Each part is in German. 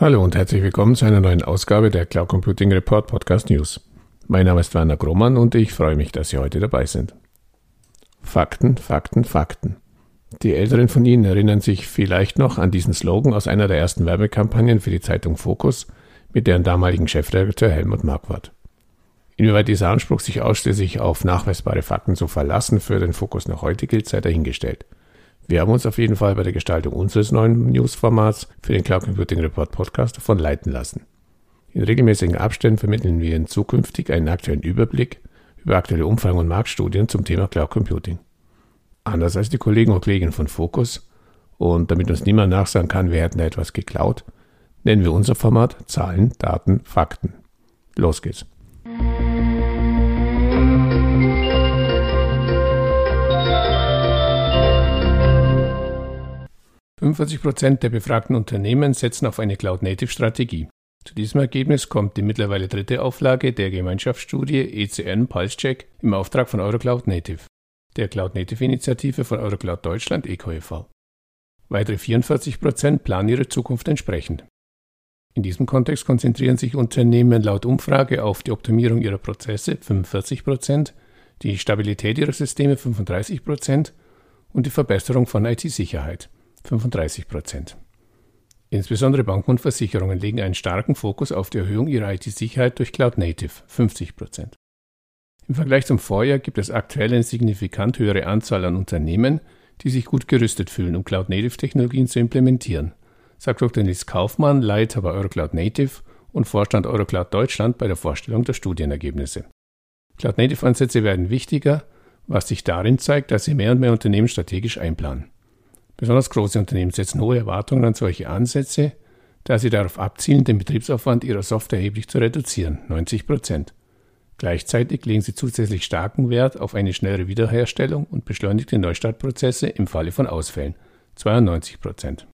Hallo und herzlich willkommen zu einer neuen Ausgabe der Cloud Computing Report Podcast News. Mein Name ist Werner Grummann und ich freue mich, dass Sie heute dabei sind. Fakten, Fakten, Fakten. Die Älteren von Ihnen erinnern sich vielleicht noch an diesen Slogan aus einer der ersten Werbekampagnen für die Zeitung Focus mit deren damaligen Chefredakteur Helmut Marquardt. Inwieweit dieser Anspruch sich ausschließlich auf nachweisbare Fakten zu verlassen für den Fokus noch heute gilt, sei dahingestellt. Wir haben uns auf jeden Fall bei der Gestaltung unseres neuen Newsformats für den Cloud Computing Report Podcast davon leiten lassen. In regelmäßigen Abständen vermitteln wir Ihnen zukünftig einen aktuellen Überblick über aktuelle Umfragen und Marktstudien zum Thema Cloud Computing. Anders als die Kollegen und Kolleginnen von Focus, und damit uns niemand nachsagen kann, wir hätten da etwas geklaut, nennen wir unser Format Zahlen, Daten, Fakten. Los geht's. 45 Prozent der befragten Unternehmen setzen auf eine Cloud-Native-Strategie. Zu diesem Ergebnis kommt die mittlerweile dritte Auflage der Gemeinschaftsstudie ECN Pulse im Auftrag von Eurocloud Native, der Cloud Native Initiative von Eurocloud Deutschland ECOEV. Weitere 44 Prozent planen ihre Zukunft entsprechend. In diesem Kontext konzentrieren sich Unternehmen laut Umfrage auf die Optimierung ihrer Prozesse 45 Prozent, die Stabilität ihrer Systeme 35 Prozent und die Verbesserung von IT-Sicherheit 35 Prozent. Insbesondere Banken und Versicherungen legen einen starken Fokus auf die Erhöhung ihrer IT-Sicherheit durch Cloud Native 50 Prozent. Im Vergleich zum Vorjahr gibt es aktuell eine signifikant höhere Anzahl an Unternehmen, die sich gut gerüstet fühlen, um Cloud Native Technologien zu implementieren, sagt Dr. Nils Kaufmann, Leiter bei Eurocloud Native und Vorstand Eurocloud Deutschland bei der Vorstellung der Studienergebnisse. Cloud Native Ansätze werden wichtiger, was sich darin zeigt, dass sie mehr und mehr Unternehmen strategisch einplanen. Besonders große Unternehmen setzen hohe Erwartungen an solche Ansätze, da sie darauf abzielen, den Betriebsaufwand ihrer Software erheblich zu reduzieren, 90 Prozent. Gleichzeitig legen sie zusätzlich starken Wert auf eine schnellere Wiederherstellung und beschleunigte Neustartprozesse im Falle von Ausfällen, 92 Prozent.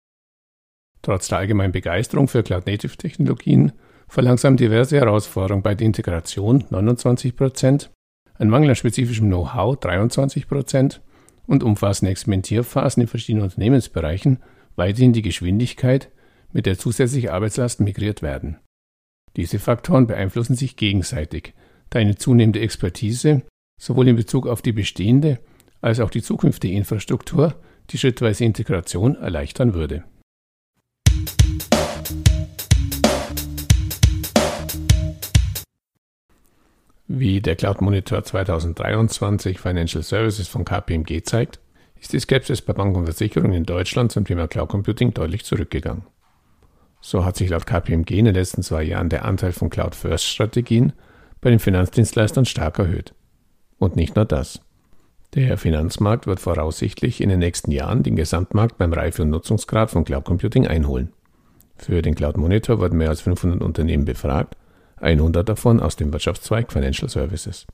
Trotz der allgemeinen Begeisterung für Cloud-Native-Technologien verlangsamen diverse Herausforderungen bei der Integration 29 Prozent, ein Mangel an spezifischem Know-how 23 Prozent und umfassende Experimentierphasen in verschiedenen Unternehmensbereichen weiterhin die Geschwindigkeit, mit der zusätzliche Arbeitslasten migriert werden. Diese Faktoren beeinflussen sich gegenseitig, da eine zunehmende Expertise sowohl in Bezug auf die bestehende als auch die zukünftige Infrastruktur die schrittweise Integration erleichtern würde. Wie der Cloud Monitor 2023 Financial Services von KPMG zeigt, ist die Skepsis bei Banken und Versicherungen in Deutschland zum Thema Cloud Computing deutlich zurückgegangen. So hat sich laut KPMG in den letzten zwei Jahren der Anteil von Cloud-First-Strategien bei den Finanzdienstleistern stark erhöht. Und nicht nur das. Der Finanzmarkt wird voraussichtlich in den nächsten Jahren den Gesamtmarkt beim Reife- und Nutzungsgrad von Cloud Computing einholen. Für den Cloud Monitor wurden mehr als 500 Unternehmen befragt 100 davon aus dem Wirtschaftszweig Financial Services.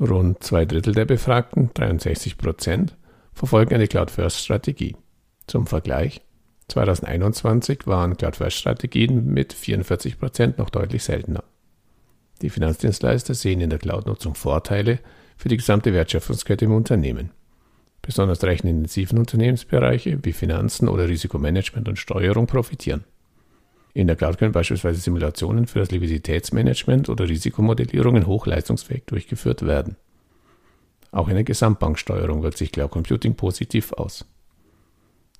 Rund zwei Drittel der Befragten, 63 Prozent, verfolgen eine Cloud-First-Strategie. Zum Vergleich, 2021 waren Cloud-First-Strategien mit 44 Prozent noch deutlich seltener. Die Finanzdienstleister sehen in der Cloud-Nutzung Vorteile für die gesamte Wertschöpfungskette im Unternehmen. Besonders rechenintensiven Unternehmensbereiche wie Finanzen oder Risikomanagement und Steuerung profitieren. In der Cloud können beispielsweise Simulationen für das Liquiditätsmanagement oder Risikomodellierungen hochleistungsfähig durchgeführt werden. Auch in der Gesamtbanksteuerung wirkt sich Cloud Computing positiv aus.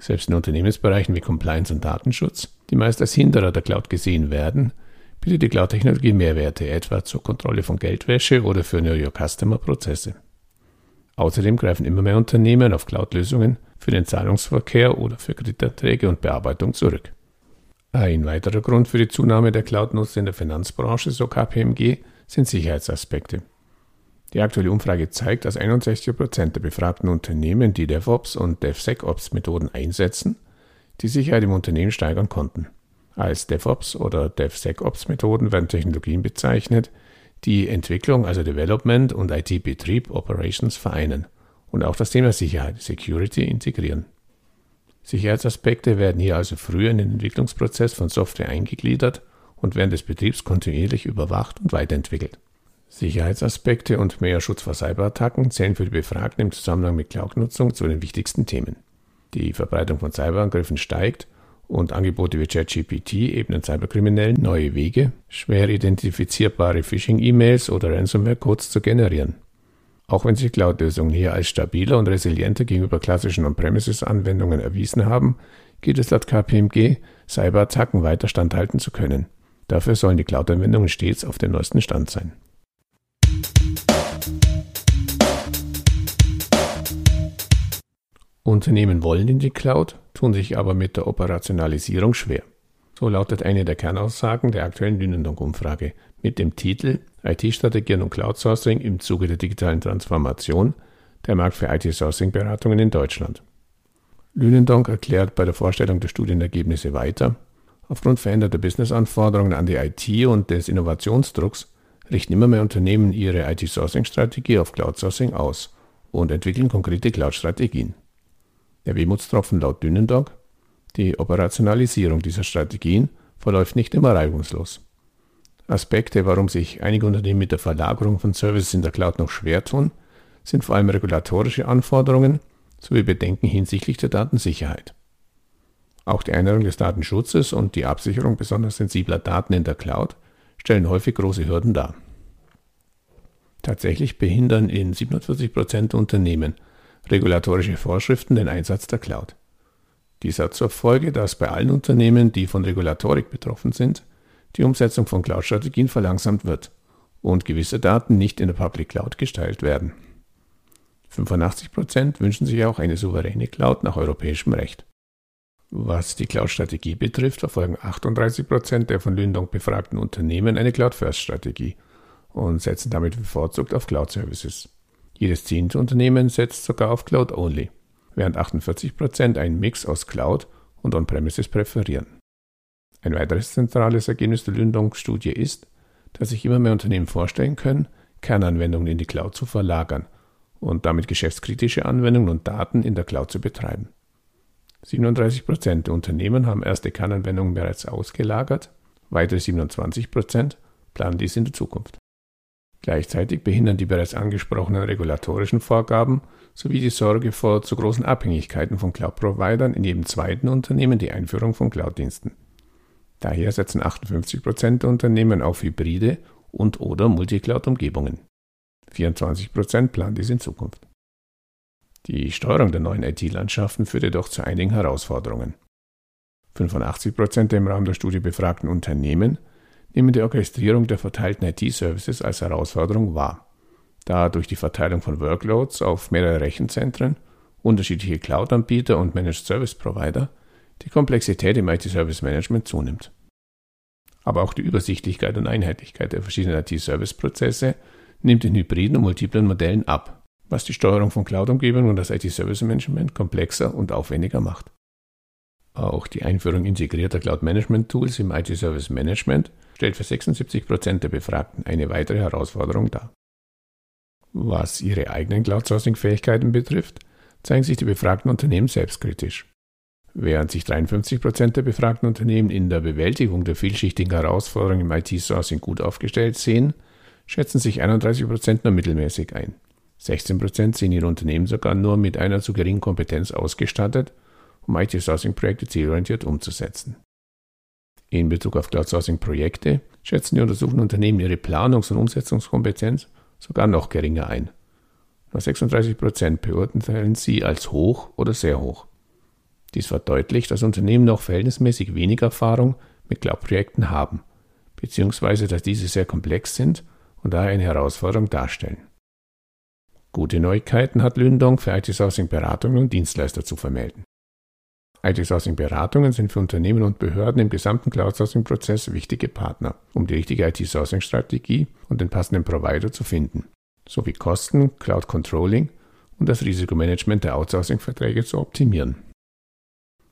Selbst in Unternehmensbereichen wie Compliance und Datenschutz, die meist als Hinderer der Cloud gesehen werden, bietet die Cloud-Technologie Mehrwerte, etwa zur Kontrolle von Geldwäsche oder für Know Your Customer-Prozesse. Außerdem greifen immer mehr Unternehmen auf Cloud-Lösungen für den Zahlungsverkehr oder für Kreditanträge und Bearbeitung zurück. Ein weiterer Grund für die Zunahme der Cloud-Nutzer in der Finanzbranche, so KPMG, sind Sicherheitsaspekte. Die aktuelle Umfrage zeigt, dass 61% der befragten Unternehmen, die DevOps und DevSecOps-Methoden einsetzen, die Sicherheit im Unternehmen steigern konnten. Als DevOps oder DevSecOps-Methoden werden Technologien bezeichnet, die Entwicklung, also Development und IT-Betrieb, Operations vereinen und auch das Thema Sicherheit, Security integrieren. Sicherheitsaspekte werden hier also früher in den Entwicklungsprozess von Software eingegliedert und während des Betriebs kontinuierlich überwacht und weiterentwickelt. Sicherheitsaspekte und mehr Schutz vor Cyberattacken zählen für die Befragten im Zusammenhang mit Cloud-Nutzung zu den wichtigsten Themen. Die Verbreitung von Cyberangriffen steigt und Angebote wie ChatGPT ebnen Cyberkriminellen neue Wege, schwer identifizierbare Phishing-E-Mails oder Ransomware-Codes zu generieren. Auch wenn sich Cloud-Lösungen hier als stabiler und resilienter gegenüber klassischen On-Premises-Anwendungen erwiesen haben, gilt es laut KPMG, Cyberattacken weiter standhalten zu können. Dafür sollen die Cloud-Anwendungen stets auf dem neuesten Stand sein. Unternehmen wollen in die Cloud, tun sich aber mit der Operationalisierung schwer. So lautet eine der Kernaussagen der aktuellen Lünendonk-Umfrage mit dem Titel IT-Strategien und Cloud-Sourcing im Zuge der digitalen Transformation, der Markt für IT-Sourcing-Beratungen in Deutschland. Lünendonk erklärt bei der Vorstellung der Studienergebnisse weiter, aufgrund veränderter Business-Anforderungen an die IT und des Innovationsdrucks richten immer mehr Unternehmen ihre IT-Sourcing-Strategie auf Cloud-Sourcing aus und entwickeln konkrete Cloud-Strategien. Der Wehmutstropfen laut Dünendog, die Operationalisierung dieser Strategien verläuft nicht immer reibungslos. Aspekte, warum sich einige Unternehmen mit der Verlagerung von Services in der Cloud noch schwer tun, sind vor allem regulatorische Anforderungen sowie Bedenken hinsichtlich der Datensicherheit. Auch die Einhaltung des Datenschutzes und die Absicherung besonders sensibler Daten in der Cloud stellen häufig große Hürden dar. Tatsächlich behindern in 47 Prozent der Unternehmen regulatorische Vorschriften den Einsatz der Cloud. Dies hat zur Folge, dass bei allen Unternehmen, die von Regulatorik betroffen sind, die Umsetzung von Cloud-Strategien verlangsamt wird und gewisse Daten nicht in der Public Cloud gestellt werden. 85% wünschen sich auch eine souveräne Cloud nach europäischem Recht. Was die Cloud-Strategie betrifft, verfolgen 38% der von Lündong befragten Unternehmen eine Cloud-First-Strategie und setzen damit bevorzugt auf Cloud-Services. Jedes zehnte Unternehmen setzt sogar auf Cloud Only, während 48% einen Mix aus Cloud und On-Premises präferieren. Ein weiteres zentrales Ergebnis der Lündong-Studie ist, dass sich immer mehr Unternehmen vorstellen können, Kernanwendungen in die Cloud zu verlagern und damit geschäftskritische Anwendungen und Daten in der Cloud zu betreiben. 37% der Unternehmen haben erste Kernanwendungen bereits ausgelagert, weitere 27% planen dies in der Zukunft. Gleichzeitig behindern die bereits angesprochenen regulatorischen Vorgaben sowie die Sorge vor zu großen Abhängigkeiten von Cloud-Providern in jedem zweiten Unternehmen die Einführung von Cloud-Diensten. Daher setzen 58 Prozent der Unternehmen auf hybride und oder Multicloud-Umgebungen. 24 Prozent planen dies in Zukunft. Die Steuerung der neuen IT-Landschaften führt jedoch zu einigen Herausforderungen. 85 Prozent der im Rahmen der Studie befragten Unternehmen nehmen die Orchestrierung der verteilten IT-Services als Herausforderung wahr, da durch die Verteilung von Workloads auf mehrere Rechenzentren, unterschiedliche Cloud-Anbieter und Managed Service Provider die Komplexität im IT-Service-Management zunimmt. Aber auch die Übersichtlichkeit und Einheitlichkeit der verschiedenen IT-Service-Prozesse nimmt in hybriden und multiplen Modellen ab, was die Steuerung von Cloud-Umgebungen und das IT-Service-Management komplexer und aufwendiger macht. Auch die Einführung integrierter Cloud-Management-Tools im IT-Service-Management stellt für 76 Prozent der Befragten eine weitere Herausforderung dar. Was ihre eigenen Cloud-Sourcing-Fähigkeiten betrifft, zeigen sich die befragten Unternehmen selbstkritisch. Während sich 53 Prozent der befragten Unternehmen in der Bewältigung der vielschichtigen Herausforderungen im IT-Sourcing gut aufgestellt sehen, schätzen sich 31 Prozent nur mittelmäßig ein. 16 Prozent sehen ihre Unternehmen sogar nur mit einer zu geringen Kompetenz ausgestattet, um IT-Sourcing-Projekte zielorientiert umzusetzen. In Bezug auf Cloud-Sourcing-Projekte schätzen die untersuchten Unternehmen ihre Planungs- und Umsetzungskompetenz sogar noch geringer ein. Nur 36 Prozent beurteilen sie als hoch oder sehr hoch. Dies verdeutlicht, dass Unternehmen noch verhältnismäßig wenig Erfahrung mit Cloud-Projekten haben, beziehungsweise dass diese sehr komplex sind und daher eine Herausforderung darstellen. Gute Neuigkeiten hat Lündong für IT-Sourcing-Beratungen und Dienstleister zu vermelden. IT-Sourcing-Beratungen sind für Unternehmen und Behörden im gesamten Cloud-Sourcing-Prozess wichtige Partner, um die richtige IT-Sourcing-Strategie und den passenden Provider zu finden, sowie Kosten, Cloud-Controlling und das Risikomanagement der Outsourcing-Verträge zu optimieren.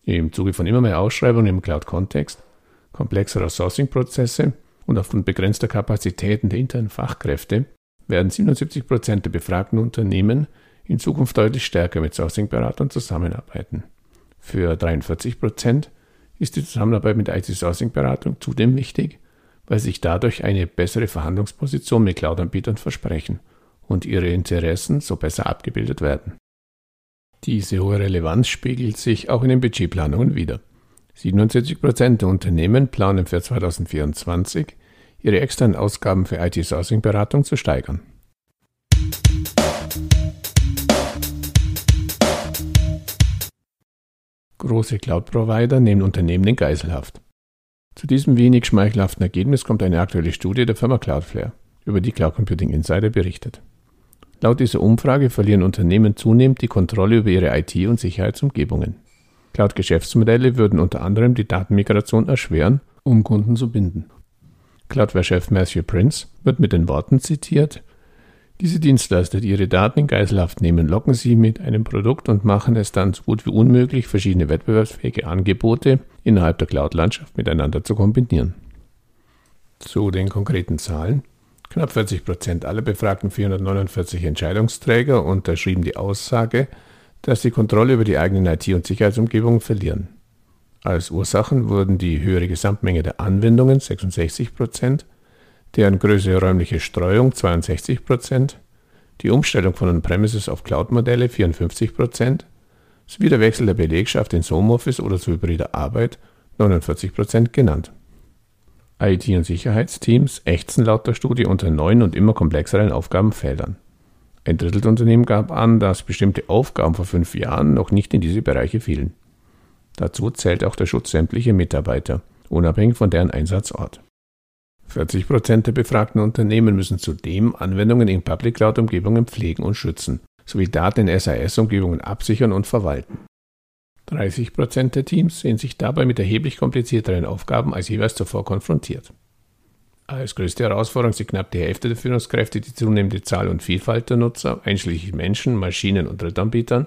Im Zuge von immer mehr Ausschreibungen im Cloud-Kontext, komplexerer Sourcing-Prozesse und aufgrund begrenzter Kapazitäten der internen Fachkräfte werden 77 Prozent der befragten Unternehmen in Zukunft deutlich stärker mit Sourcing-Beratern zusammenarbeiten. Für 43 Prozent ist die Zusammenarbeit mit IT-Sourcing-Beratung zudem wichtig, weil sich dadurch eine bessere Verhandlungsposition mit Cloud-Anbietern versprechen und ihre Interessen so besser abgebildet werden. Diese hohe Relevanz spiegelt sich auch in den Budgetplanungen wider. 77 Prozent der Unternehmen planen für 2024, ihre externen Ausgaben für IT-Sourcing-Beratung zu steigern. Große Cloud-Provider nehmen Unternehmen in Geiselhaft. Zu diesem wenig schmeichelhaften Ergebnis kommt eine aktuelle Studie der Firma Cloudflare, über die Cloud Computing Insider berichtet. Laut dieser Umfrage verlieren Unternehmen zunehmend die Kontrolle über ihre IT- und Sicherheitsumgebungen. Cloud-Geschäftsmodelle würden unter anderem die Datenmigration erschweren, um Kunden zu binden. Cloudware-Chef Matthew Prince wird mit den Worten zitiert, diese Dienstleister, die ihre Daten in Geiselhaft nehmen, locken sie mit einem Produkt und machen es dann so gut wie unmöglich, verschiedene wettbewerbsfähige Angebote innerhalb der Cloud-Landschaft miteinander zu kombinieren. Zu den konkreten Zahlen. Knapp 40 Prozent aller befragten 449 Entscheidungsträger unterschrieben die Aussage, dass sie Kontrolle über die eigenen IT- und Sicherheitsumgebungen verlieren. Als Ursachen wurden die höhere Gesamtmenge der Anwendungen 66 Prozent, deren größere räumliche Streuung 62 Prozent, die Umstellung von On-Premises auf Cloud-Modelle 54 Prozent sowie der Wechsel der Belegschaft ins Homeoffice oder zu hybrider Arbeit 49 Prozent genannt. IT- und Sicherheitsteams ächzen laut der Studie unter neuen und immer komplexeren Aufgabenfeldern. Ein Drittel der Unternehmen gab an, dass bestimmte Aufgaben vor fünf Jahren noch nicht in diese Bereiche fielen. Dazu zählt auch der Schutz sämtlicher Mitarbeiter, unabhängig von deren Einsatzort. 40 Prozent der befragten Unternehmen müssen zudem Anwendungen in Public Cloud-Umgebungen pflegen und schützen, sowie Daten in SAS-Umgebungen absichern und verwalten. 30 Prozent der Teams sehen sich dabei mit erheblich komplizierteren Aufgaben als jeweils zuvor konfrontiert. Als größte Herausforderung sieht knapp die Hälfte der Führungskräfte die zunehmende Zahl und Vielfalt der Nutzer, einschließlich Menschen, Maschinen und Drittanbietern.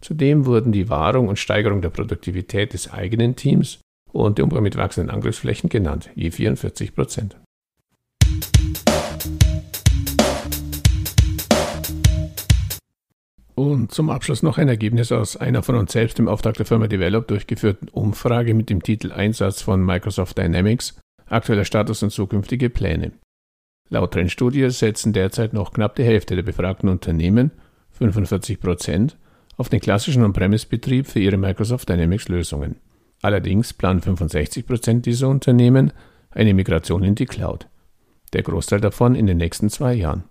Zudem wurden die Wahrung und Steigerung der Produktivität des eigenen Teams und der Umgang mit wachsenden Angriffsflächen genannt, je 44 Prozent. Und zum Abschluss noch ein Ergebnis aus einer von uns selbst im Auftrag der Firma Develop durchgeführten Umfrage mit dem Titel Einsatz von Microsoft Dynamics, aktueller Status und zukünftige Pläne. Laut Trendstudie setzen derzeit noch knapp die Hälfte der befragten Unternehmen, 45 Prozent, auf den klassischen On-Premise-Betrieb für ihre Microsoft Dynamics-Lösungen. Allerdings planen 65 Prozent dieser Unternehmen eine Migration in die Cloud. Der Großteil davon in den nächsten zwei Jahren.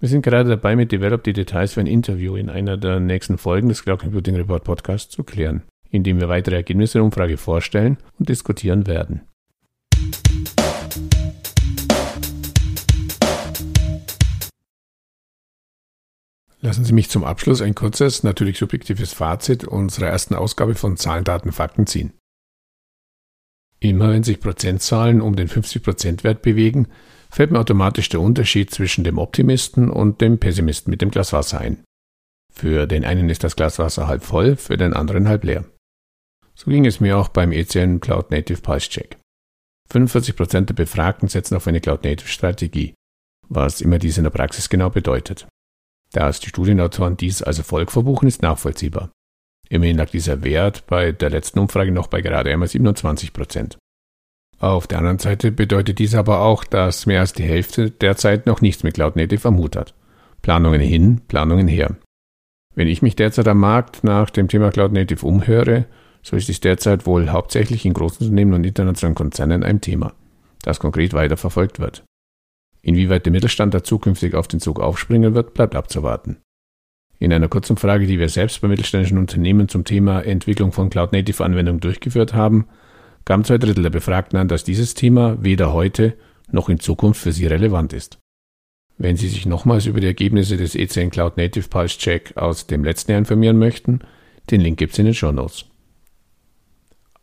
Wir sind gerade dabei, mit Develop die Details für ein Interview in einer der nächsten Folgen des Cloud Computing Report Podcasts zu klären, indem wir weitere Ergebnisse der Umfrage vorstellen und diskutieren werden. Lassen Sie mich zum Abschluss ein kurzes, natürlich subjektives Fazit unserer ersten Ausgabe von Zahlen, Daten, Fakten ziehen. Immer wenn sich Prozentzahlen um den 50%-Wert bewegen, fällt mir automatisch der Unterschied zwischen dem Optimisten und dem Pessimisten mit dem Glas Wasser ein. Für den einen ist das Glas Wasser halb voll, für den anderen halb leer. So ging es mir auch beim ECN Cloud Native Pulse Check. 45% der Befragten setzen auf eine Cloud Native Strategie, was immer dies in der Praxis genau bedeutet. Dass die Studienautoren dies als Erfolg verbuchen, ist nachvollziehbar. Immerhin lag dieser Wert bei der letzten Umfrage noch bei gerade einmal 27% auf der anderen Seite bedeutet dies aber auch, dass mehr als die Hälfte derzeit noch nichts mit Cloud Native am Hut hat. Planungen hin, Planungen her. Wenn ich mich derzeit am Markt nach dem Thema Cloud Native umhöre, so ist dies derzeit wohl hauptsächlich in großen Unternehmen und internationalen Konzernen ein Thema, das konkret weiterverfolgt wird. Inwieweit der Mittelstand da zukünftig auf den Zug aufspringen wird, bleibt abzuwarten. In einer kurzen Frage, die wir selbst bei mittelständischen Unternehmen zum Thema Entwicklung von Cloud Native Anwendungen durchgeführt haben, gaben zwei Drittel der Befragten an, dass dieses Thema weder heute noch in Zukunft für sie relevant ist. Wenn Sie sich nochmals über die Ergebnisse des ECN Cloud Native Pulse Check aus dem letzten Jahr informieren möchten, den Link gibt es in den Show Notes.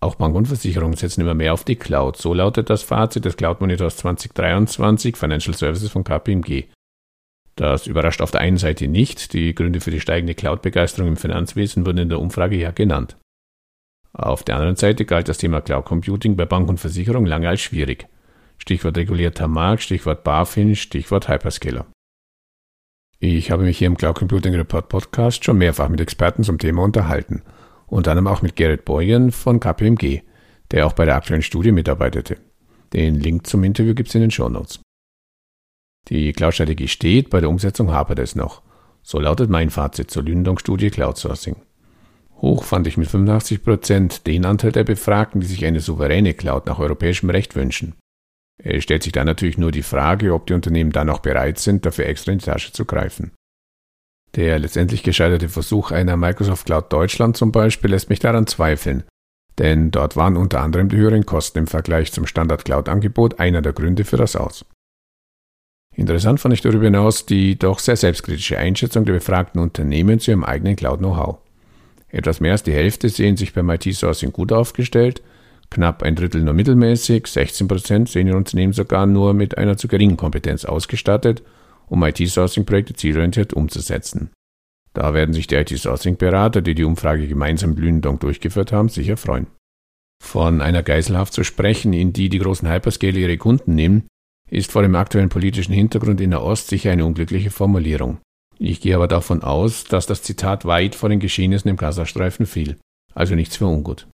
Auch Banken und Versicherungen setzen immer mehr auf die Cloud. So lautet das Fazit des Cloud Monitors 2023 Financial Services von KPMG. Das überrascht auf der einen Seite nicht. Die Gründe für die steigende Cloud-Begeisterung im Finanzwesen wurden in der Umfrage ja genannt. Auf der anderen Seite galt das Thema Cloud Computing bei Bank und Versicherung lange als schwierig. Stichwort regulierter Markt, Stichwort BaFin, Stichwort Hyperscaler. Ich habe mich hier im Cloud Computing Report Podcast schon mehrfach mit Experten zum Thema unterhalten, unter anderem auch mit Gerrit Boyen von KPMG, der auch bei der aktuellen Studie mitarbeitete. Den Link zum Interview gibt es in den Show Notes. Die Cloud-Strategie steht, bei der Umsetzung hapert es noch. So lautet mein Fazit zur Lündung-Studie Cloud. Hoch fand ich mit 85 Prozent den Anteil der Befragten, die sich eine souveräne Cloud nach europäischem Recht wünschen. Es stellt sich dann natürlich nur die Frage, ob die Unternehmen dann auch bereit sind, dafür extra in die Tasche zu greifen. Der letztendlich gescheiterte Versuch einer Microsoft Cloud Deutschland zum Beispiel lässt mich daran zweifeln, denn dort waren unter anderem die höheren Kosten im Vergleich zum Standard Cloud Angebot einer der Gründe für das Aus. Interessant fand ich darüber hinaus die doch sehr selbstkritische Einschätzung der befragten Unternehmen zu ihrem eigenen Cloud-Know-how. Etwas mehr als die Hälfte sehen sich beim IT-Sourcing gut aufgestellt, knapp ein Drittel nur mittelmäßig, 16 Prozent sehen ihr Unternehmen sogar nur mit einer zu geringen Kompetenz ausgestattet, um IT-Sourcing-Projekte zielorientiert umzusetzen. Da werden sich die IT-Sourcing-Berater, die die Umfrage gemeinsam mit Lünendonk durchgeführt haben, sicher freuen. Von einer Geiselhaft zu sprechen, in die die großen Hyperscaler ihre Kunden nehmen, ist vor dem aktuellen politischen Hintergrund in der Ost sicher eine unglückliche Formulierung. Ich gehe aber davon aus, dass das Zitat weit vor den Geschehnissen im Gazastreifen fiel, also nichts für ungut.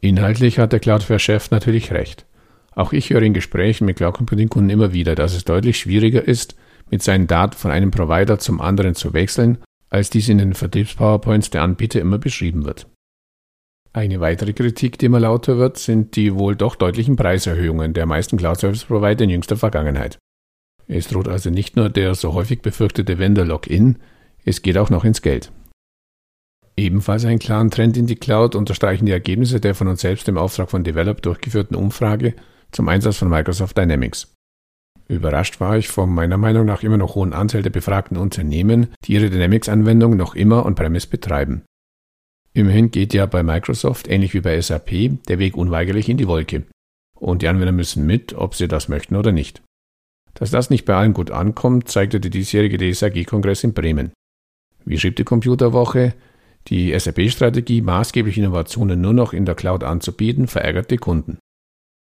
Inhaltlich hat der Cloudflare-Chef natürlich recht. Auch ich höre in Gesprächen mit Cloud Computing-Kunden immer wieder, dass es deutlich schwieriger ist, mit seinen Daten von einem Provider zum anderen zu wechseln, als dies in den Vertriebs-PowerPoints der Anbieter immer beschrieben wird. Eine weitere Kritik, die immer lauter wird, sind die wohl doch deutlichen Preiserhöhungen der meisten Cloud-Service-Provider in jüngster Vergangenheit. Es droht also nicht nur der so häufig befürchtete Vendor-Login, es geht auch noch ins Geld. Ebenfalls einen klaren Trend in die Cloud unterstreichen die Ergebnisse der von uns selbst im Auftrag von Develop durchgeführten Umfrage zum Einsatz von Microsoft Dynamics. Überrascht war ich vom meiner Meinung nach immer noch hohen Anteil der befragten Unternehmen, die ihre Dynamics-Anwendung noch immer on-premise betreiben. Immerhin geht ja bei Microsoft, ähnlich wie bei SAP, der Weg unweigerlich in die Wolke. Und die Anwender müssen mit, ob sie das möchten oder nicht. Dass das nicht bei allen gut ankommt, zeigte der diesjährige DSAG-Kongress in Bremen. Wie schrieb die Computerwoche, die SAP-Strategie, maßgebliche Innovationen nur noch in der Cloud anzubieten, verärgert die Kunden.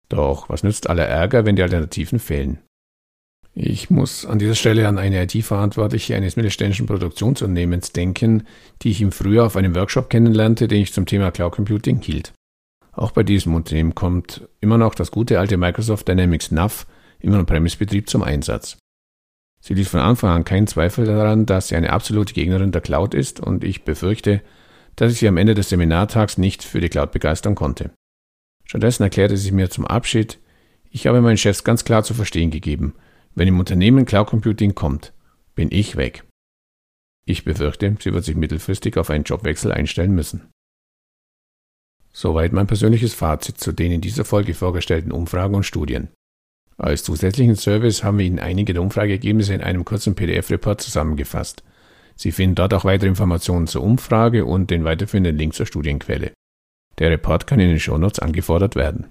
Doch was nützt aller Ärger, wenn die Alternativen fehlen? Ich muss an dieser Stelle an eine IT-Verantwortliche eines mittelständischen Produktionsunternehmens denken, die ich im Frühjahr auf einem Workshop kennenlernte, den ich zum Thema Cloud Computing hielt. Auch bei diesem Unternehmen kommt immer noch das gute alte Microsoft Dynamics NAV im On-Premise-Betrieb zum Einsatz. Sie ließ von Anfang an keinen Zweifel daran, dass sie eine absolute Gegnerin der Cloud ist und ich befürchte, dass ich sie am Ende des Seminartags nicht für die Cloud begeistern konnte. Stattdessen erklärte sie mir zum Abschied, ich habe meinen Chefs ganz klar zu verstehen gegeben, wenn im Unternehmen Cloud Computing kommt, bin ich weg. Ich befürchte, sie wird sich mittelfristig auf einen Jobwechsel einstellen müssen. Soweit mein persönliches Fazit zu den in dieser Folge vorgestellten Umfragen und Studien. Als zusätzlichen Service haben wir Ihnen einige der Umfrageergebnisse in einem kurzen PDF-Report zusammengefasst. Sie finden dort auch weitere Informationen zur Umfrage und den weiterführenden Link zur Studienquelle. Der Report kann in den Shownotes angefordert werden.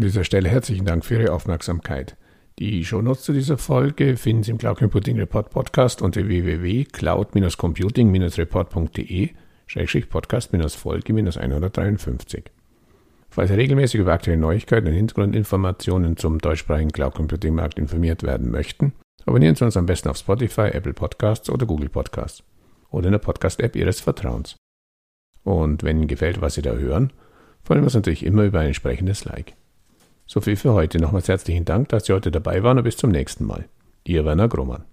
An dieser Stelle herzlichen Dank für Ihre Aufmerksamkeit. Die Shownotes zu dieser Folge finden Sie im Cloud Computing Report Podcast unter www.cloud-computing-report.de Podcast-Folge 153. Falls Sie regelmäßig über aktuelle Neuigkeiten und Hintergrundinformationen zum deutschsprachigen Cloud Computing Markt informiert werden möchten, abonnieren Sie uns am besten auf Spotify, Apple Podcasts oder Google Podcasts oder in der Podcast-App Ihres Vertrauens. Und wenn Ihnen gefällt, was Sie da hören, freuen wir uns natürlich immer über ein entsprechendes Like. So viel für heute. Nochmals herzlichen Dank, dass Sie heute dabei waren und bis zum nächsten Mal. Ihr Werner Grummann.